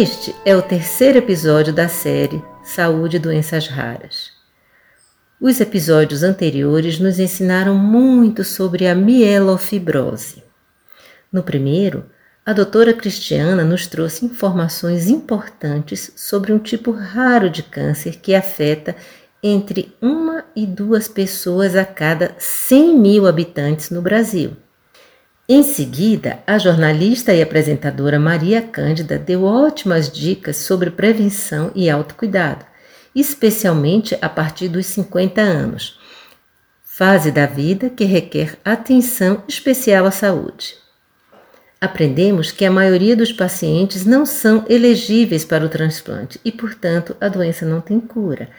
Este é o terceiro episódio da série Saúde e Doenças Raras. Os episódios anteriores nos ensinaram muito sobre a mielofibrose. No primeiro, a doutora Cristiana nos trouxe informações importantes sobre um tipo raro de câncer que afeta entre uma e duas pessoas a cada 100 mil habitantes no Brasil. Em seguida, a jornalista e apresentadora Maria Cândida deu ótimas dicas sobre prevenção e autocuidado, especialmente a partir dos 50 anos, fase da vida que requer atenção especial à saúde. Aprendemos que a maioria dos pacientes não são elegíveis para o transplante e, portanto, a doença não tem cura.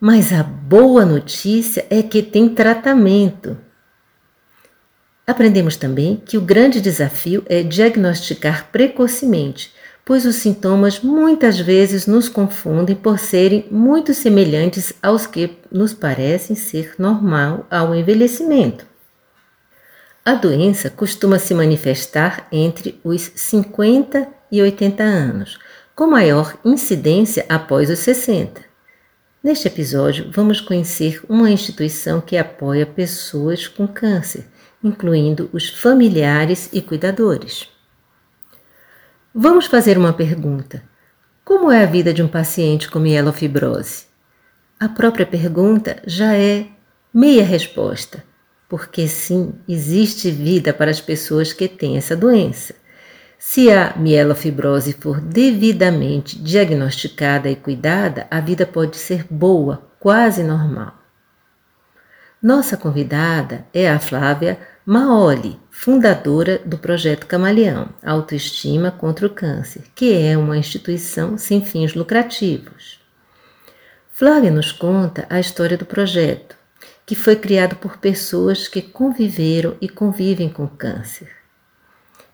Mas a boa notícia é que tem tratamento. Aprendemos também que o grande desafio é diagnosticar precocemente, pois os sintomas muitas vezes nos confundem por serem muito semelhantes aos que nos parecem ser normal ao envelhecimento. A doença costuma se manifestar entre os 50 e 80 anos, com maior incidência após os 60. Neste episódio, vamos conhecer uma instituição que apoia pessoas com câncer incluindo os familiares e cuidadores. Vamos fazer uma pergunta: Como é a vida de um paciente com mielofibrose? A própria pergunta já é meia resposta, porque sim, existe vida para as pessoas que têm essa doença. Se a mielofibrose for devidamente diagnosticada e cuidada, a vida pode ser boa, quase normal. Nossa convidada é a Flávia Maoli, fundadora do projeto Camaleão Autoestima contra o Câncer, que é uma instituição sem fins lucrativos. Flávia nos conta a história do projeto, que foi criado por pessoas que conviveram e convivem com câncer.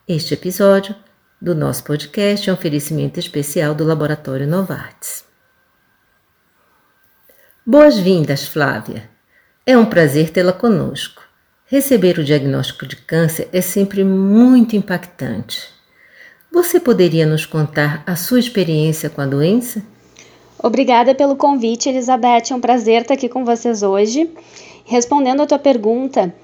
Este episódio do nosso podcast é um oferecimento especial do Laboratório Novartis. Boas-vindas, Flávia! É um prazer tê-la conosco. Receber o diagnóstico de câncer é sempre muito impactante. Você poderia nos contar a sua experiência com a doença? Obrigada pelo convite, Elizabeth. É um prazer estar aqui com vocês hoje. Respondendo a tua pergunta,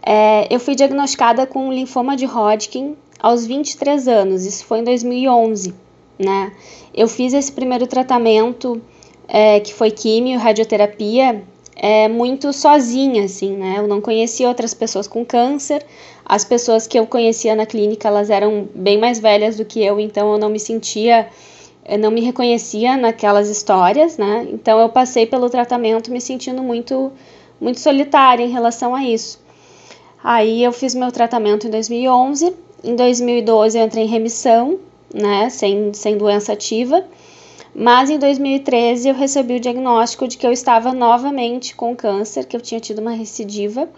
é, eu fui diagnosticada com linfoma de Hodgkin aos 23 anos, isso foi em 2011. Né? Eu fiz esse primeiro tratamento, é, que foi químio, radioterapia, é, muito sozinha, assim, né? Eu não conhecia outras pessoas com câncer. As pessoas que eu conhecia na clínica, elas eram bem mais velhas do que eu, então eu não me sentia, não me reconhecia naquelas histórias, né? Então eu passei pelo tratamento me sentindo muito, muito solitária em relação a isso. Aí eu fiz meu tratamento em 2011. Em 2012 eu entrei em remissão, né? Sem, sem doença ativa. Mas em 2013 eu recebi o diagnóstico de que eu estava novamente com câncer, que eu tinha tido uma recidiva.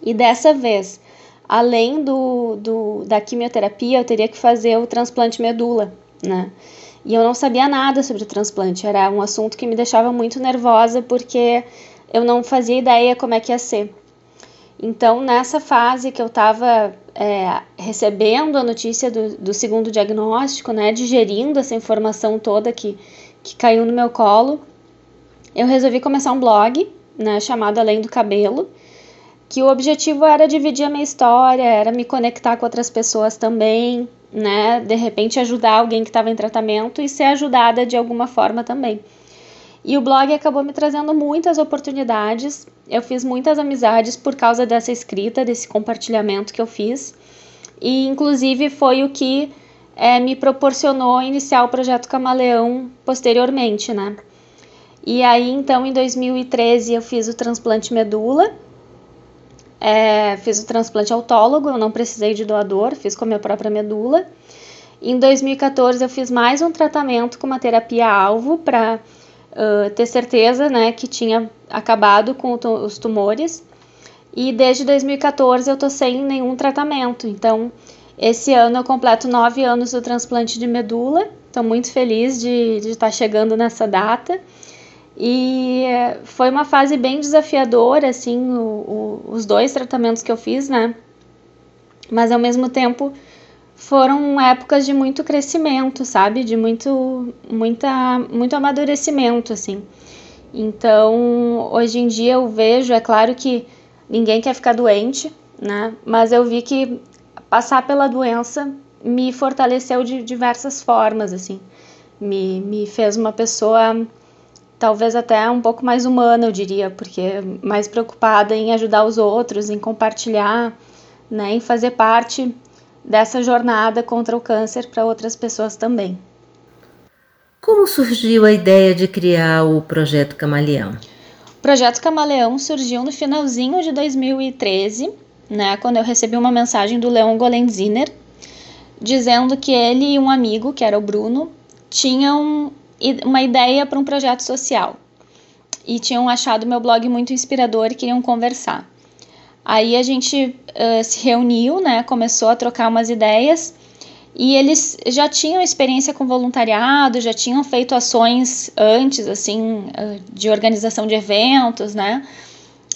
E dessa vez, além do, do, da quimioterapia, eu teria que fazer o transplante medula, né? E eu não sabia nada sobre o transplante, era um assunto que me deixava muito nervosa porque eu não fazia ideia como é que ia ser. Então, nessa fase que eu estava é, recebendo a notícia do, do, segundo diagnóstico, né, digerindo essa informação toda que, que caiu no meu colo, eu resolvi começar um blog, né, chamado Além do Cabelo, que o objetivo era dividir a minha história, era me conectar com outras pessoas também, né, de repente ajudar alguém que estava em tratamento e ser ajudada de alguma forma também. E o blog acabou me trazendo muitas oportunidades. Eu fiz muitas amizades por causa dessa escrita, desse compartilhamento que eu fiz. E inclusive foi o que é, me proporcionou iniciar o projeto Camaleão posteriormente, né? E aí, então, em 2013 eu fiz o transplante medula, é, fiz o transplante autólogo, eu não precisei de doador, fiz com a minha própria medula. Em 2014 eu fiz mais um tratamento com uma terapia-alvo para ter certeza né, que tinha acabado com os tumores. E desde 2014 eu tô sem nenhum tratamento. Então, esse ano eu completo nove anos do transplante de medula. Estou muito feliz de, de estar tá chegando nessa data. E foi uma fase bem desafiadora, assim, o, o, os dois tratamentos que eu fiz, né? Mas ao mesmo tempo foram épocas de muito crescimento, sabe? De muito, muita, muito amadurecimento, assim. Então, hoje em dia eu vejo, é claro que ninguém quer ficar doente, né? Mas eu vi que passar pela doença me fortaleceu de diversas formas, assim. Me, me fez uma pessoa talvez até um pouco mais humana, eu diria, porque mais preocupada em ajudar os outros, em compartilhar, né, em fazer parte dessa jornada contra o câncer para outras pessoas também. Como surgiu a ideia de criar o projeto Camaleão? O projeto Camaleão surgiu no finalzinho de 2013, né, quando eu recebi uma mensagem do Leon Golenziner dizendo que ele e um amigo, que era o Bruno, tinham uma ideia para um projeto social. E tinham achado meu blog muito inspirador e queriam conversar. Aí a gente uh, se reuniu, né, começou a trocar umas ideias e eles já tinham experiência com voluntariado, já tinham feito ações antes, assim, de organização de eventos, né?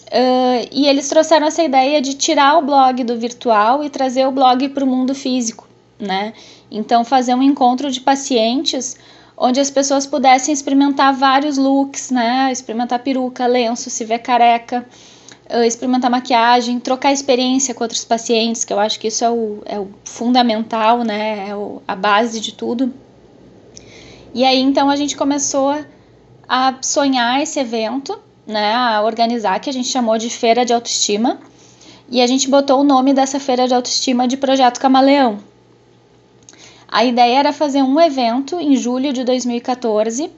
Uh, e eles trouxeram essa ideia de tirar o blog do virtual e trazer o blog para o mundo físico, né? Então, fazer um encontro de pacientes onde as pessoas pudessem experimentar vários looks, né? Experimentar peruca, lenço, se ver careca, eh, experimentar maquiagem, trocar experiência com outros pacientes, que eu acho que isso é o, é o fundamental, né? É o, a base de tudo. E aí então a gente começou a sonhar esse evento, né? A organizar, que a gente chamou de Feira de Autoestima. E a gente botou o nome dessa feira de autoestima de Projeto Camaleão, a ideia era fazer um evento em julho de 2014.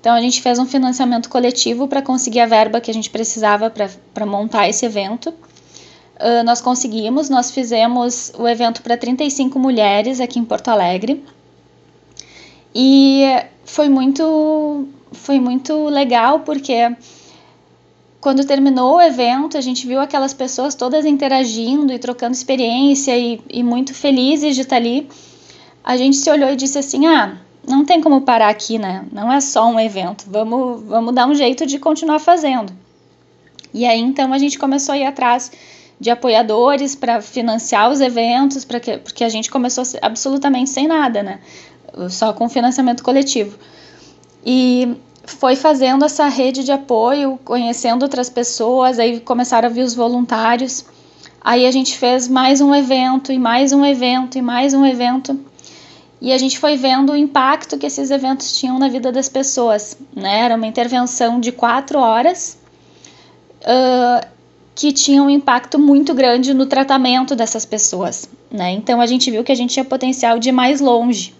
Então a gente fez um financiamento coletivo para conseguir a verba que a gente precisava para montar esse evento. Uh, nós conseguimos, nós fizemos o evento para 35 mulheres aqui em Porto Alegre. E foi muito, foi muito legal porque quando terminou o evento, a gente viu aquelas pessoas todas interagindo e trocando experiência e, e muito felizes de estar ali a gente se olhou e disse assim: ah, não tem como parar aqui, né? Não é só um evento, vamos, vamos dar um jeito de continuar fazendo. E aí então a gente começou a ir atrás de apoiadores para financiar os eventos, para que, porque a gente começou absolutamente sem nada, né? Só com financiamento coletivo. E foi fazendo essa rede de apoio, conhecendo outras pessoas, aí começaram a vir os voluntários. Aí a gente fez mais um evento e mais um evento e mais um evento e a gente foi vendo o impacto que esses eventos tinham na vida das pessoas. Né? Era uma intervenção de quatro horas uh, que tinha um impacto muito grande no tratamento dessas pessoas. Né? Então a gente viu que a gente tinha potencial de ir mais longe.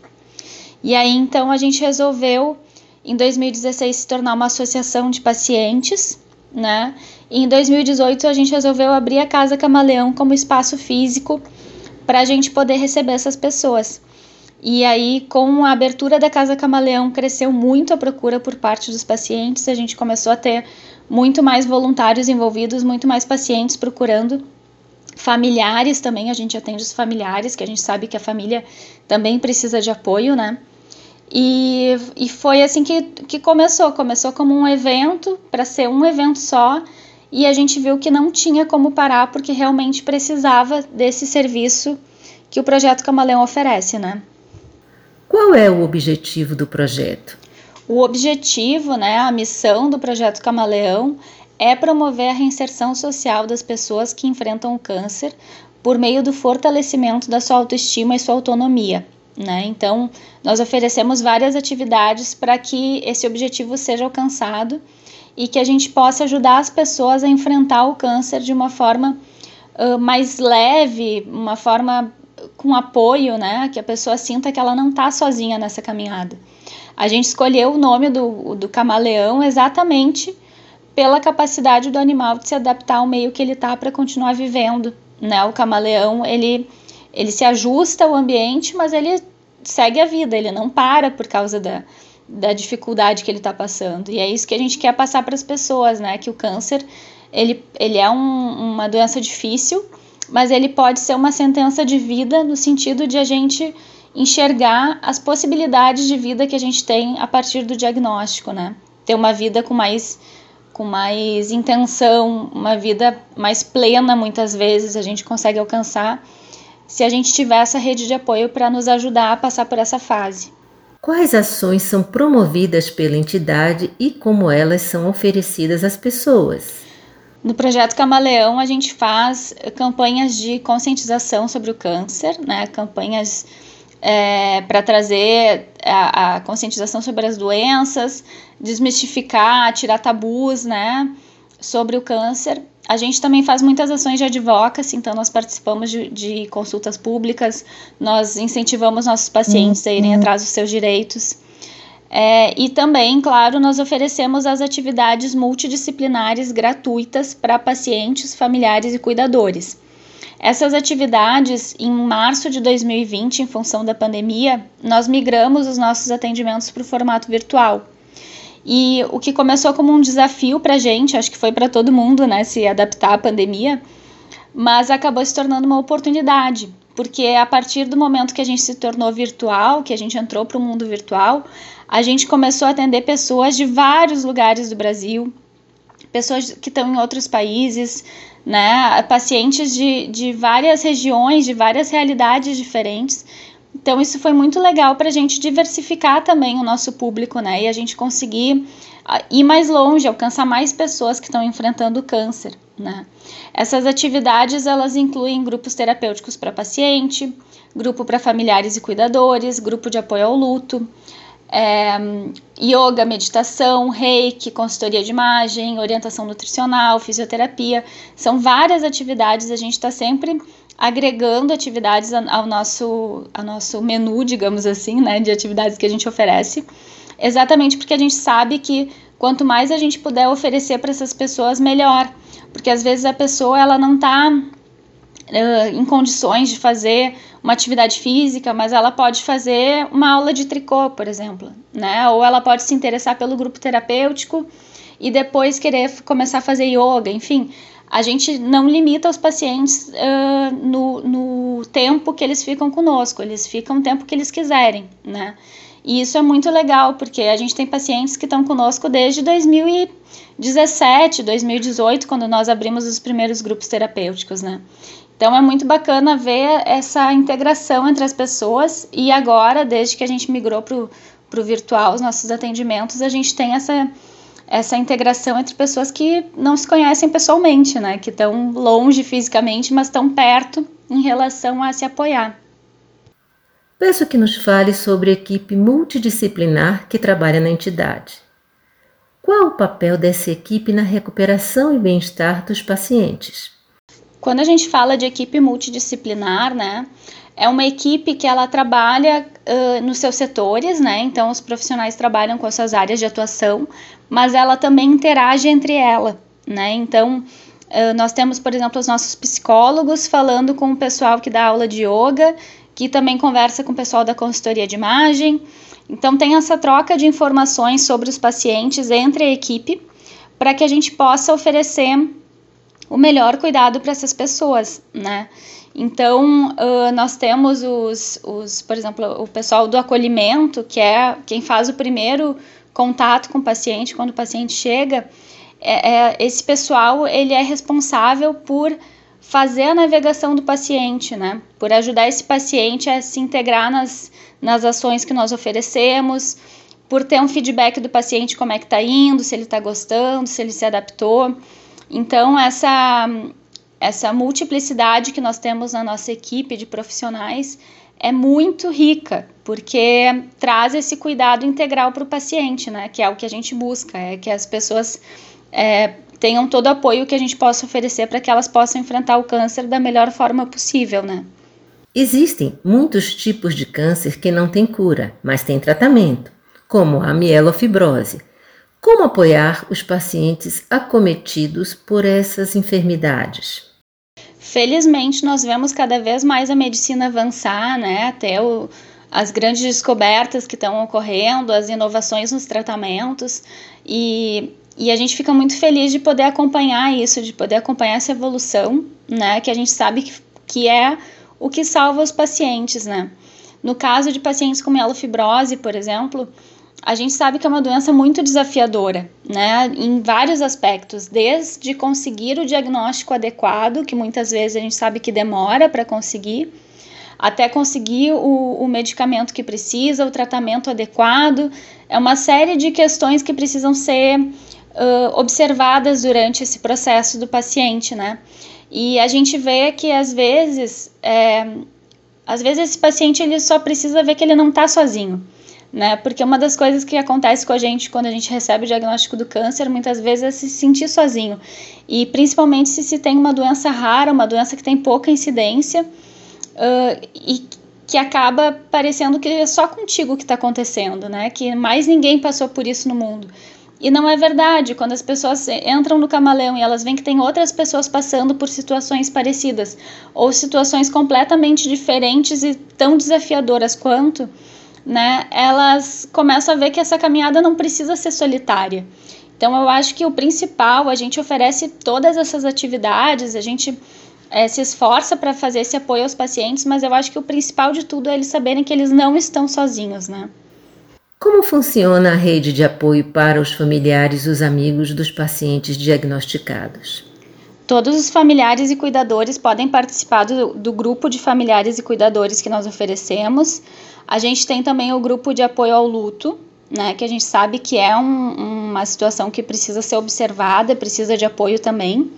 E aí então a gente resolveu em 2016 se tornar uma associação de pacientes, né? E em 2018 a gente resolveu abrir a Casa Camaleão como espaço físico para a gente poder receber essas pessoas. E aí, com a abertura da Casa Camaleão, cresceu muito a procura por parte dos pacientes. A gente começou a ter muito mais voluntários envolvidos, muito mais pacientes procurando. Familiares também, a gente atende os familiares, que a gente sabe que a família também precisa de apoio, né? E, e foi assim que, que começou. Começou como um evento, para ser um evento só, e a gente viu que não tinha como parar, porque realmente precisava desse serviço que o Projeto Camaleão oferece, né? Qual é o objetivo do projeto? O objetivo, né, a missão do projeto Camaleão é promover a reinserção social das pessoas que enfrentam o câncer por meio do fortalecimento da sua autoestima e sua autonomia. Né? Então, nós oferecemos várias atividades para que esse objetivo seja alcançado e que a gente possa ajudar as pessoas a enfrentar o câncer de uma forma uh, mais leve, uma forma com apoio, né? Que a pessoa sinta que ela não está sozinha nessa caminhada. A gente escolheu o nome do, do camaleão exatamente pela capacidade do animal de se adaptar ao meio que ele está para continuar vivendo, né? O camaleão, ele, ele se ajusta ao ambiente, mas ele segue a vida, ele não para por causa da, da dificuldade que ele está passando. E é isso que a gente quer passar para as pessoas, né? Que o câncer, ele, ele é um, uma doença difícil, mas ele pode ser uma sentença de vida no sentido de a gente enxergar as possibilidades de vida que a gente tem a partir do diagnóstico, né? Ter uma vida com mais com mais intenção, uma vida mais plena muitas vezes a gente consegue alcançar se a gente tiver essa rede de apoio para nos ajudar a passar por essa fase. Quais ações são promovidas pela entidade e como elas são oferecidas às pessoas? No projeto Camaleão, a gente faz campanhas de conscientização sobre o câncer, né? campanhas é, para trazer a, a, conscientização sobre as doenças, desmistificar, tirar tabus né? sobre o câncer. A gente também faz muitas ações de advocacy, então nós participamos de, de consultas públicas, nós incentivamos nossos pacientes uhum. a irem uhum. atrás dos seus direitos. É, e também, claro, nós oferecemos as atividades multidisciplinares gratuitas para pacientes, familiares e cuidadores. Essas atividades, em março de 2020, em função da pandemia, nós migramos os nossos atendimentos para o formato virtual. E o que começou como um desafio para a gente, acho que foi para todo mundo, né, se adaptar à pandemia, mas acabou se tornando uma oportunidade, porque a partir do momento que a gente se tornou virtual, que a gente entrou para o mundo virtual, a gente começou a atender pessoas de vários lugares do Brasil, pessoas que estão em outros países, né, pacientes de, de várias regiões, de várias realidades diferentes. Então, isso foi muito legal para a gente diversificar também o nosso público, né? E a gente conseguir ah, ir mais longe, alcançar mais pessoas que estão enfrentando o câncer, né? Essas atividades, elas incluem grupos terapêuticos para paciente, grupo para familiares e cuidadores, grupo de apoio ao luto, é, yoga, meditação, reiki, consultoria de imagem, orientação nutricional, fisioterapia. São várias atividades, a gente está sempre agregando atividades ao nosso, ao nosso menu, digamos assim, né, de atividades que a gente oferece, exatamente porque a gente sabe que quanto mais a gente puder oferecer para essas pessoas, melhor, porque às vezes a pessoa ela não está uh, em condições de fazer uma atividade física, mas ela pode fazer uma aula de tricô, por exemplo, né, ou ela pode se interessar pelo grupo terapêutico e depois querer começar a fazer yoga, enfim, a gente não limita os pacientes uh, no, no tempo que eles ficam conosco, eles ficam o tempo que eles quiserem, né? E isso é muito legal, porque a gente tem pacientes que estão conosco desde 2017, 2018, quando nós abrimos os primeiros grupos terapêuticos, né? Então é muito bacana ver essa integração entre as pessoas e agora, desde que a gente migrou para o virtual, os nossos atendimentos, a gente tem essa essa integração entre pessoas que não se conhecem pessoalmente, né? Que estão longe fisicamente, mas estão perto em relação a se apoiar. Peço que nos fale sobre a equipe multidisciplinar que trabalha na entidade. Qual o papel dessa equipe na recuperação e bem-estar dos pacientes? Quando a gente fala de equipe multidisciplinar, né, é uma equipe que ela trabalha uh, nos seus setores, né? Então os profissionais trabalham com as suas áreas de atuação, mas ela também interage entre ela, né? Então uh, nós temos, por exemplo, os nossos psicólogos falando com o pessoal que dá aula de yoga, que também conversa com o pessoal da consultoria de imagem. Então tem essa troca de informações sobre os pacientes entre a equipe para que a gente possa oferecer o melhor cuidado para essas pessoas, né? Então, uh, nós temos os, os, por exemplo, o pessoal do acolhimento, que é quem faz o primeiro contato com o paciente quando o paciente chega. É, é, esse pessoal ele é responsável por fazer a navegação do paciente, né? Por ajudar esse paciente a se integrar nas, nas ações que nós oferecemos, por ter um feedback do paciente como é que está indo, se ele está gostando, se ele se adaptou. Então, essa, essa multiplicidade que nós temos na nossa equipe de profissionais é muito rica, porque traz esse cuidado integral para o paciente, né? Que é o que a gente busca, é que as pessoas é, tenham todo o apoio que a gente possa oferecer para que elas possam enfrentar o câncer da melhor forma possível, né? Existem muitos tipos de câncer que não têm cura, mas têm tratamento, como a mielofibrose. Como apoiar os pacientes acometidos por essas enfermidades? Felizmente, nós vemos cada vez mais a medicina avançar, né? Até o, as grandes descobertas que estão ocorrendo, as inovações nos tratamentos, e, e a gente fica muito feliz de poder acompanhar isso, de poder acompanhar essa evolução, né? Que a gente sabe que, que é o que salva os pacientes, né? No caso de pacientes com mielofibrose, por exemplo, a gente sabe que é uma doença muito desafiadora, né, em vários aspectos, desde conseguir o diagnóstico adequado, que muitas vezes a gente sabe que demora para conseguir, até conseguir o, o, medicamento que precisa, o tratamento adequado. É uma série de questões que precisam ser uh, observadas durante esse processo do paciente, né? E a gente vê que às vezes, é, às vezes esse paciente ele só precisa ver que ele não está sozinho né? Porque uma das coisas que acontece com a gente quando a gente recebe o diagnóstico do câncer, muitas vezes é se sentir sozinho. E principalmente se se tem uma doença rara, uma doença que tem pouca incidência uh, e que acaba parecendo que é só contigo que está acontecendo, né? Que mais ninguém passou por isso no mundo. E não é verdade. Quando as pessoas entram no camaleão e elas veem que tem outras pessoas passando por situações parecidas ou situações completamente diferentes e tão desafiadoras quanto, né, elas começam a ver que essa caminhada não precisa ser solitária. Então, eu acho que o principal, a gente oferece todas essas atividades, a gente é, se esforça para fazer esse apoio aos pacientes, mas eu acho que o principal de tudo é eles saberem que eles não estão sozinhos, né? Como funciona a rede de apoio para os familiares e os amigos dos pacientes diagnosticados? Todos os familiares e cuidadores podem participar do, do grupo de familiares e cuidadores que nós oferecemos. A gente tem também o grupo de apoio ao luto, né, que a gente sabe que é um, uma situação que precisa ser observada, precisa de apoio também.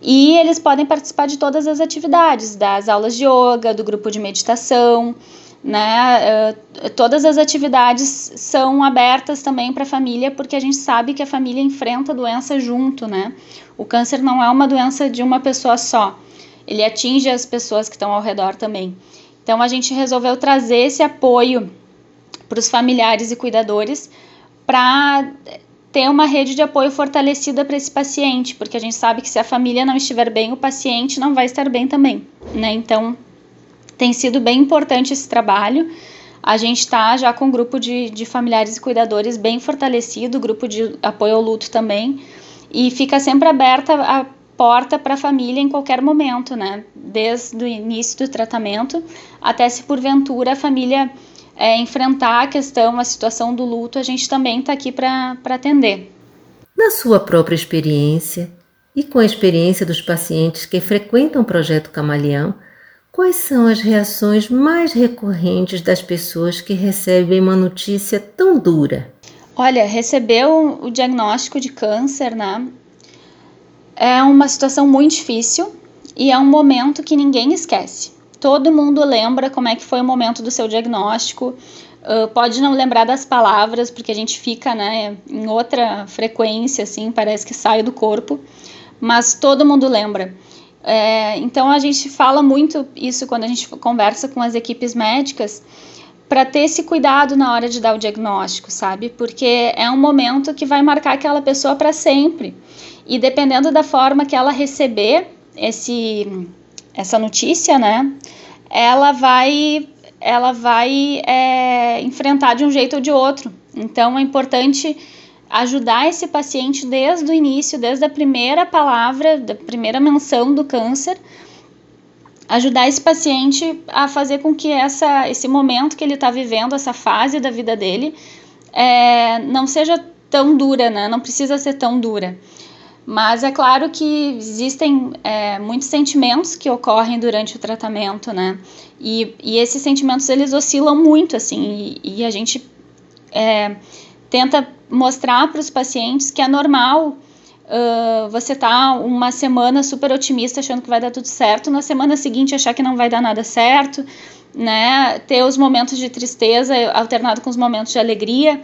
E eles podem participar de todas as atividades, das aulas de yoga, do grupo de meditação, né? Uh, todas as atividades são abertas também para a família, porque a gente sabe que a família enfrenta a doença junto, né? O câncer não é uma doença de uma pessoa só, ele atinge as pessoas que estão ao redor também. Então a gente resolveu trazer esse apoio para os familiares e cuidadores para ter uma rede de apoio fortalecida para esse paciente, porque a gente sabe que se a família não estiver bem, o paciente não vai estar bem também, né? Então tem sido bem importante esse trabalho. A gente está já com um grupo de, de familiares e cuidadores bem fortalecido, grupo de apoio ao luto também, e fica sempre aberta a porta para a família em qualquer momento, né? Desde o início do tratamento até se porventura a família é, enfrentar a questão, a situação do luto, a gente também está aqui para atender. Na sua própria experiência e com a experiência dos pacientes que frequentam o projeto Camaleão, quais são as reações mais recorrentes das pessoas que recebem uma notícia tão dura? Olha, receber o diagnóstico de câncer, né? É uma situação muito difícil e é um momento que ninguém esquece. Todo mundo lembra como é que foi o momento do seu diagnóstico. Uh, pode não lembrar das palavras, porque a gente fica né, em outra frequência, assim, parece que sai do corpo, mas todo mundo lembra. É, então a gente fala muito isso quando a gente conversa com as equipes médicas para ter esse cuidado na hora de dar o diagnóstico, sabe? Porque é um momento que vai marcar aquela pessoa para sempre. E dependendo da forma que ela receber esse, essa notícia, né, ela vai, ela vai é, enfrentar de um jeito ou de outro. Então é importante ajudar esse paciente desde o início, desde a primeira palavra, da primeira menção do câncer, ajudar esse paciente a fazer com que essa, esse momento que ele está vivendo, essa fase da vida dele, é, não seja tão dura, né? Não precisa ser tão dura. Mas é claro que existem é, muitos sentimentos que ocorrem durante o tratamento, né? E, e esses sentimentos eles oscilam muito, assim, e, e a gente é, tenta mostrar para os pacientes que é normal uh, você tá uma semana super otimista achando que vai dar tudo certo, na semana seguinte achar que não vai dar nada certo, né? Ter os momentos de tristeza alternado com os momentos de alegria.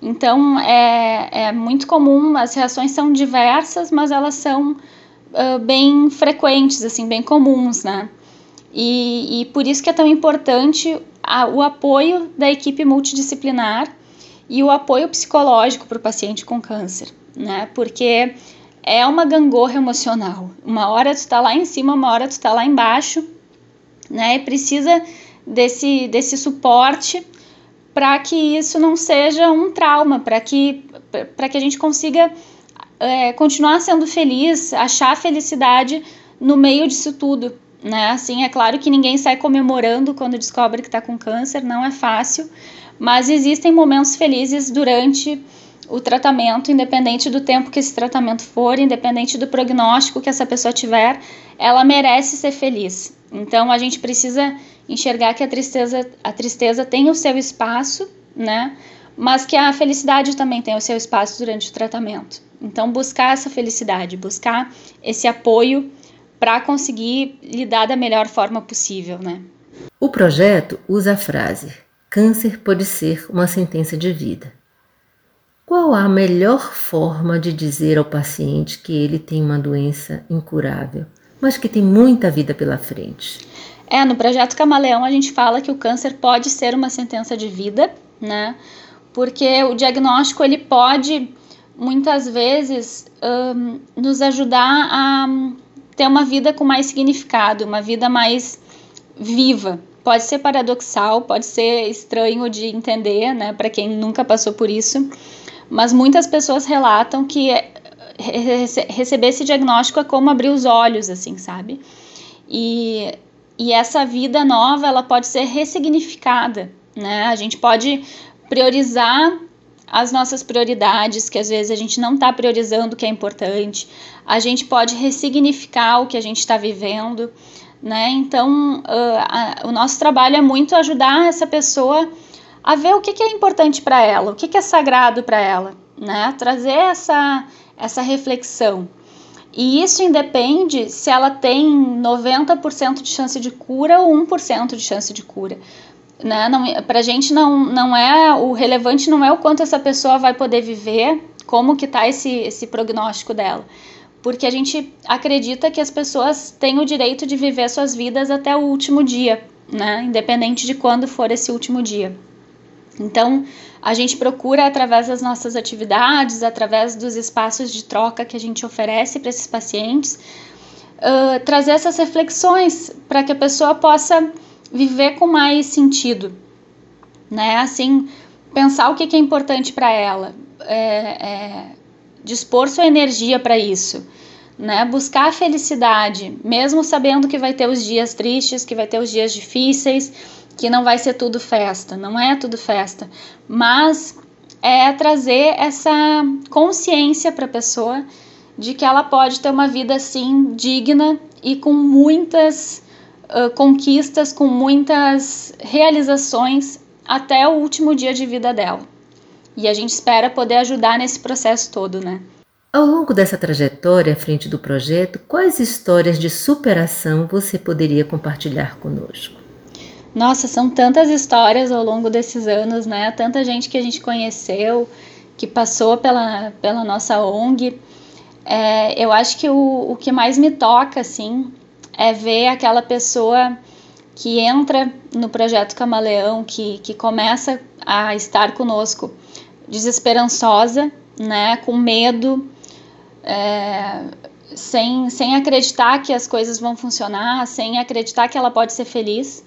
Então é, é muito comum, as reações são diversas, mas elas são uh, bem frequentes, assim, bem comuns, né? E, e por isso que é tão importante a, o apoio da equipe multidisciplinar e o apoio psicológico para o paciente com câncer, né? Porque é uma gangorra emocional. Uma hora tu está lá em cima, uma hora tu está lá embaixo, né? E precisa desse, desse suporte para que isso não seja um trauma, para que, que a gente consiga é, continuar sendo feliz, achar felicidade no meio disso tudo. Né? Assim, é claro que ninguém sai comemorando quando descobre que está com câncer, não é fácil, mas existem momentos felizes durante o tratamento, independente do tempo que esse tratamento for, independente do prognóstico que essa pessoa tiver, ela merece ser feliz. Então a gente precisa enxergar que a tristeza, a tristeza tem o seu espaço, né? Mas que a felicidade também tem o seu espaço durante o tratamento. Então buscar essa felicidade, buscar esse apoio para conseguir lidar da melhor forma possível, né? O projeto usa a frase: câncer pode ser uma sentença de vida. Qual a melhor forma de dizer ao paciente que ele tem uma doença incurável, mas que tem muita vida pela frente? É, no projeto Camaleão a gente fala que o câncer pode ser uma sentença de vida, né? Porque o diagnóstico ele pode muitas vezes um, nos ajudar a ter uma vida com mais significado, uma vida mais viva. Pode ser paradoxal, pode ser estranho de entender, né, para quem nunca passou por isso, mas muitas pessoas relatam que receber esse diagnóstico é como abrir os olhos, assim, sabe? E e essa vida nova, ela pode ser ressignificada, né? A gente pode priorizar as nossas prioridades, que às vezes a gente não está priorizando o que é importante. A gente pode ressignificar o que a gente está vivendo, né? Então, uh, a, o nosso trabalho é muito ajudar essa pessoa a ver o que, que é importante para ela, o que, que é sagrado para ela, né? Trazer essa, essa reflexão. E isso independe se ela tem 90% de chance de cura ou 1% de chance de cura. Né? Pra gente não, não é o relevante não é o quanto essa pessoa vai poder viver, como que tá esse, esse prognóstico dela. Porque a gente acredita que as pessoas têm o direito de viver suas vidas até o último dia, né? Independente de quando for esse último dia. Então, a gente procura, através das nossas atividades, através dos espaços de troca que a gente oferece para esses pacientes, uh, trazer essas reflexões para que a pessoa possa viver com mais sentido, né? Assim, pensar o que, é importante para ela, é, é, dispor sua energia para isso, né? Buscar a felicidade, mesmo sabendo que vai ter os dias tristes, que vai ter os dias difíceis que não vai ser tudo festa, não é tudo festa, mas é trazer essa consciência para a pessoa de que ela pode ter uma vida assim digna e com muitas uh, conquistas, com muitas realizações até o último dia de vida dela. E a gente espera poder ajudar nesse processo todo, né? Ao longo dessa trajetória à frente do projeto, quais histórias de superação você poderia compartilhar conosco? Nossa, são tantas histórias ao longo desses anos, né? Tanta gente que a gente conheceu, que passou pela, pela nossa ONG. É, eu acho que o, o que mais me toca, assim, é ver aquela pessoa que entra no projeto Camaleão, que, que começa a estar conosco desesperançosa, né? Com medo, é, sem, sem acreditar que as coisas vão funcionar, sem acreditar que ela pode ser feliz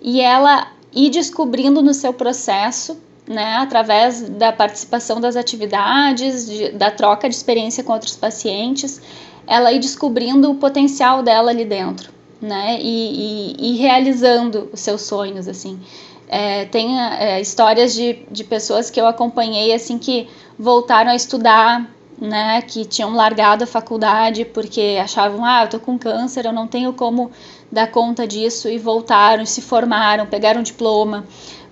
e ela ir descobrindo no seu processo, né, através da participação das atividades, de, da troca de experiência com outros pacientes, ela ir descobrindo o potencial dela ali dentro, né, e, e, e realizando os seus sonhos, assim. É, tem é, histórias de, de pessoas que eu acompanhei, assim, que voltaram a estudar, né, que tinham largado a faculdade porque achavam, ah, eu tô com câncer, eu não tenho como dar conta disso e voltaram, se formaram, pegaram diploma.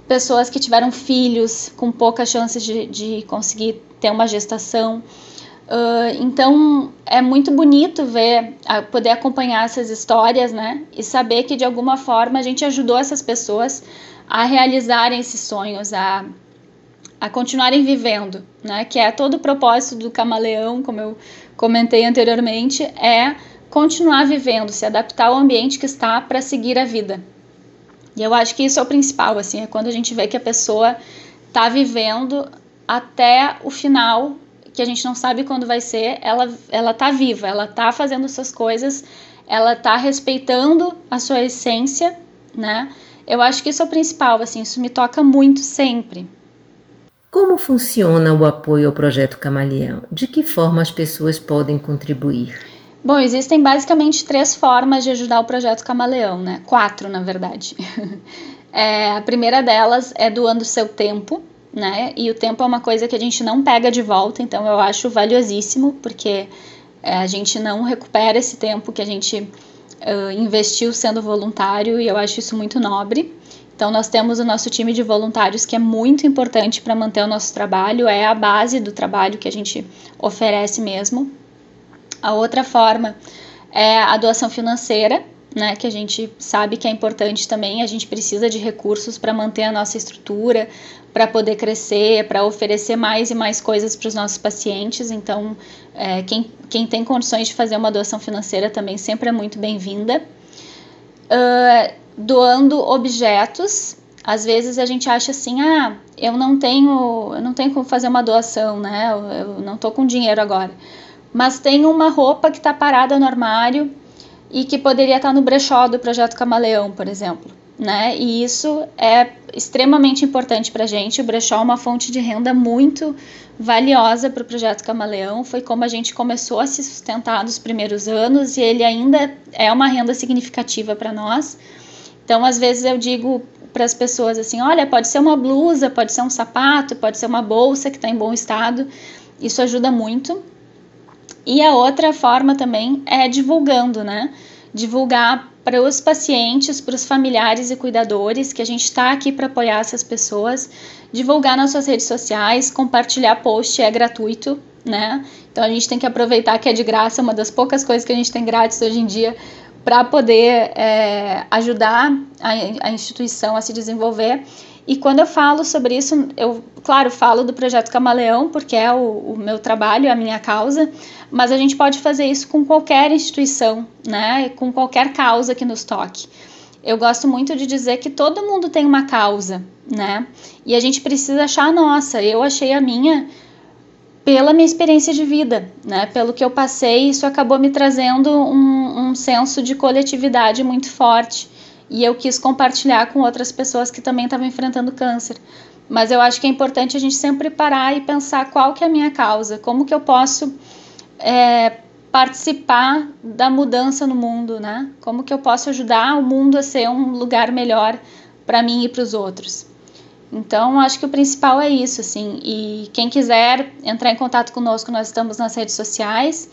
Pessoas que tiveram filhos com poucas chances de, de conseguir ter uma gestação. Uh, então é muito bonito ver, poder acompanhar essas histórias, né? E saber que de alguma forma a gente ajudou essas pessoas a realizarem esses sonhos, a, a continuarem vivendo, né? Que é todo o propósito do camaleão, como eu comentei anteriormente, é continuar vivendo, se adaptar ao ambiente que está para seguir a vida. E eu acho que isso é o principal, assim, é quando a gente vê que a pessoa está vivendo até o final, que a gente não sabe quando vai ser, ela ela tá viva, ela tá fazendo suas coisas, ela tá respeitando a sua essência, né? Eu acho que isso é o principal, assim, isso me toca muito sempre. Como funciona o apoio ao projeto Camaleão? De que forma as pessoas podem contribuir? Bom, existem basicamente três formas de ajudar o projeto Camaleão, né? Quatro, na verdade. é, a primeira delas é doando seu tempo, né? E o tempo é uma coisa que a gente não pega de volta, então eu acho valiosíssimo, porque é, a gente não recupera esse tempo que a gente uh, investiu sendo voluntário, e eu acho isso muito nobre. Então, nós temos o nosso time de voluntários, que é muito importante para manter o nosso trabalho, é a base do trabalho que a gente oferece mesmo. A outra forma é a doação financeira, né, que a gente sabe que é importante também, a gente precisa de recursos para manter a nossa estrutura, para poder crescer, para oferecer mais e mais coisas para os nossos pacientes. Então, é, quem, quem tem condições de fazer uma doação financeira também sempre é muito bem-vinda. Uh, doando objetos. Às vezes a gente acha assim, ah, eu não tenho, eu não tenho como fazer uma doação, né? Eu, eu não tô com dinheiro agora. Mas tem uma roupa que está parada no armário e que poderia estar tá no brechó do projeto Camaleão, por exemplo. Né? E isso é extremamente importante para a gente. O brechó é uma fonte de renda muito valiosa para o projeto Camaleão. Foi como a gente começou a se sustentar nos primeiros anos e ele ainda é uma renda significativa para nós. Então, às vezes eu digo para as pessoas assim: olha, pode ser uma blusa, pode ser um sapato, pode ser uma bolsa que está em bom estado. Isso ajuda muito. E a outra forma também é divulgando, né? Divulgar para os pacientes, para os familiares e cuidadores, que a gente está aqui para apoiar essas pessoas, divulgar nas suas redes sociais, compartilhar post é gratuito, né? Então a gente tem que aproveitar que é de graça, uma das poucas coisas que a gente tem grátis hoje em dia para poder é, ajudar a, a, instituição a se desenvolver. E quando eu falo sobre isso, eu, claro, falo do projeto Camaleão, porque é o, o meu trabalho, é a minha causa, mas a gente pode fazer isso com qualquer instituição, né? Com qualquer causa que nos toque. Eu gosto muito de dizer que todo mundo tem uma causa, né? E a gente precisa achar a nossa. Eu achei a minha pela minha experiência de vida, né? Pelo que eu passei, isso acabou me trazendo um, um senso de coletividade muito forte e eu quis compartilhar com outras pessoas que também estavam enfrentando câncer. Mas eu acho que é importante a gente sempre parar e pensar qual que é a minha causa, como que eu posso é, participar da mudança no mundo, né? Como que eu posso ajudar o mundo a ser um lugar melhor para mim e para os outros. Então, acho que o principal é isso, assim. E quem quiser entrar em contato conosco, nós estamos nas redes sociais.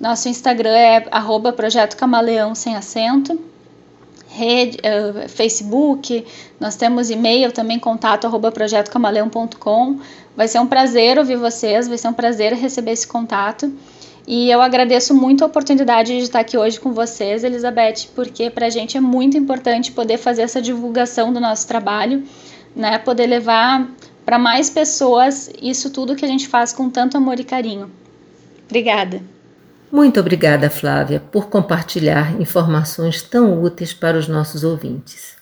Nosso Instagram é arroba Projeto Camaleão sem acento. Rede, uh, Facebook, nós temos e-mail também, contato arroba projetocamaleão.com. Vai ser um prazer ouvir vocês, vai ser um prazer receber esse contato. E eu agradeço muito a oportunidade de estar aqui hoje com vocês, Elizabeth, porque para a gente é muito importante poder fazer essa divulgação do nosso trabalho né? Poder levar para mais pessoas isso tudo que a gente faz com tanto amor e carinho. Obrigada. Muito obrigada, Flávia, por compartilhar informações tão úteis para os nossos ouvintes.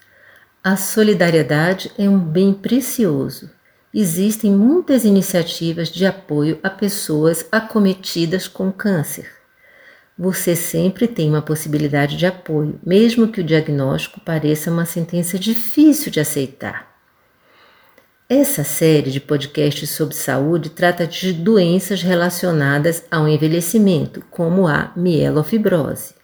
A solidariedade é um bem precioso. Existem muitas iniciativas de apoio a pessoas acometidas com câncer. Você sempre tem uma possibilidade de apoio, mesmo que o diagnóstico pareça uma sentença difícil de aceitar. Essa série de podcasts sobre saúde trata de doenças relacionadas ao envelhecimento, como a mielofibrose.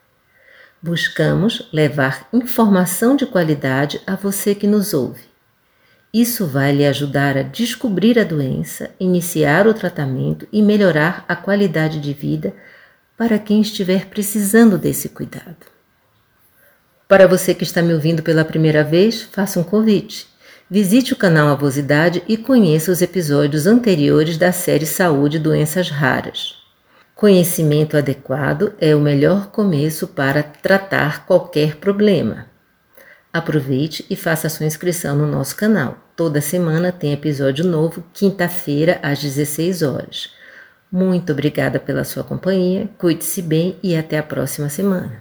Buscamos levar informação de qualidade a você que nos ouve. Isso vai lhe ajudar a descobrir a doença, iniciar o tratamento e melhorar a qualidade de vida para quem estiver precisando desse cuidado. Para você que está me ouvindo pela primeira vez, faça um convite. Visite o canal Avosidade e conheça os episódios anteriores da série Saúde e Doenças Raras. Conhecimento adequado é o melhor começo para tratar qualquer problema. Aproveite e faça sua inscrição no nosso canal. Toda semana tem episódio novo, quinta-feira às 16 horas. Muito obrigada pela sua companhia, cuide-se bem e até a próxima semana.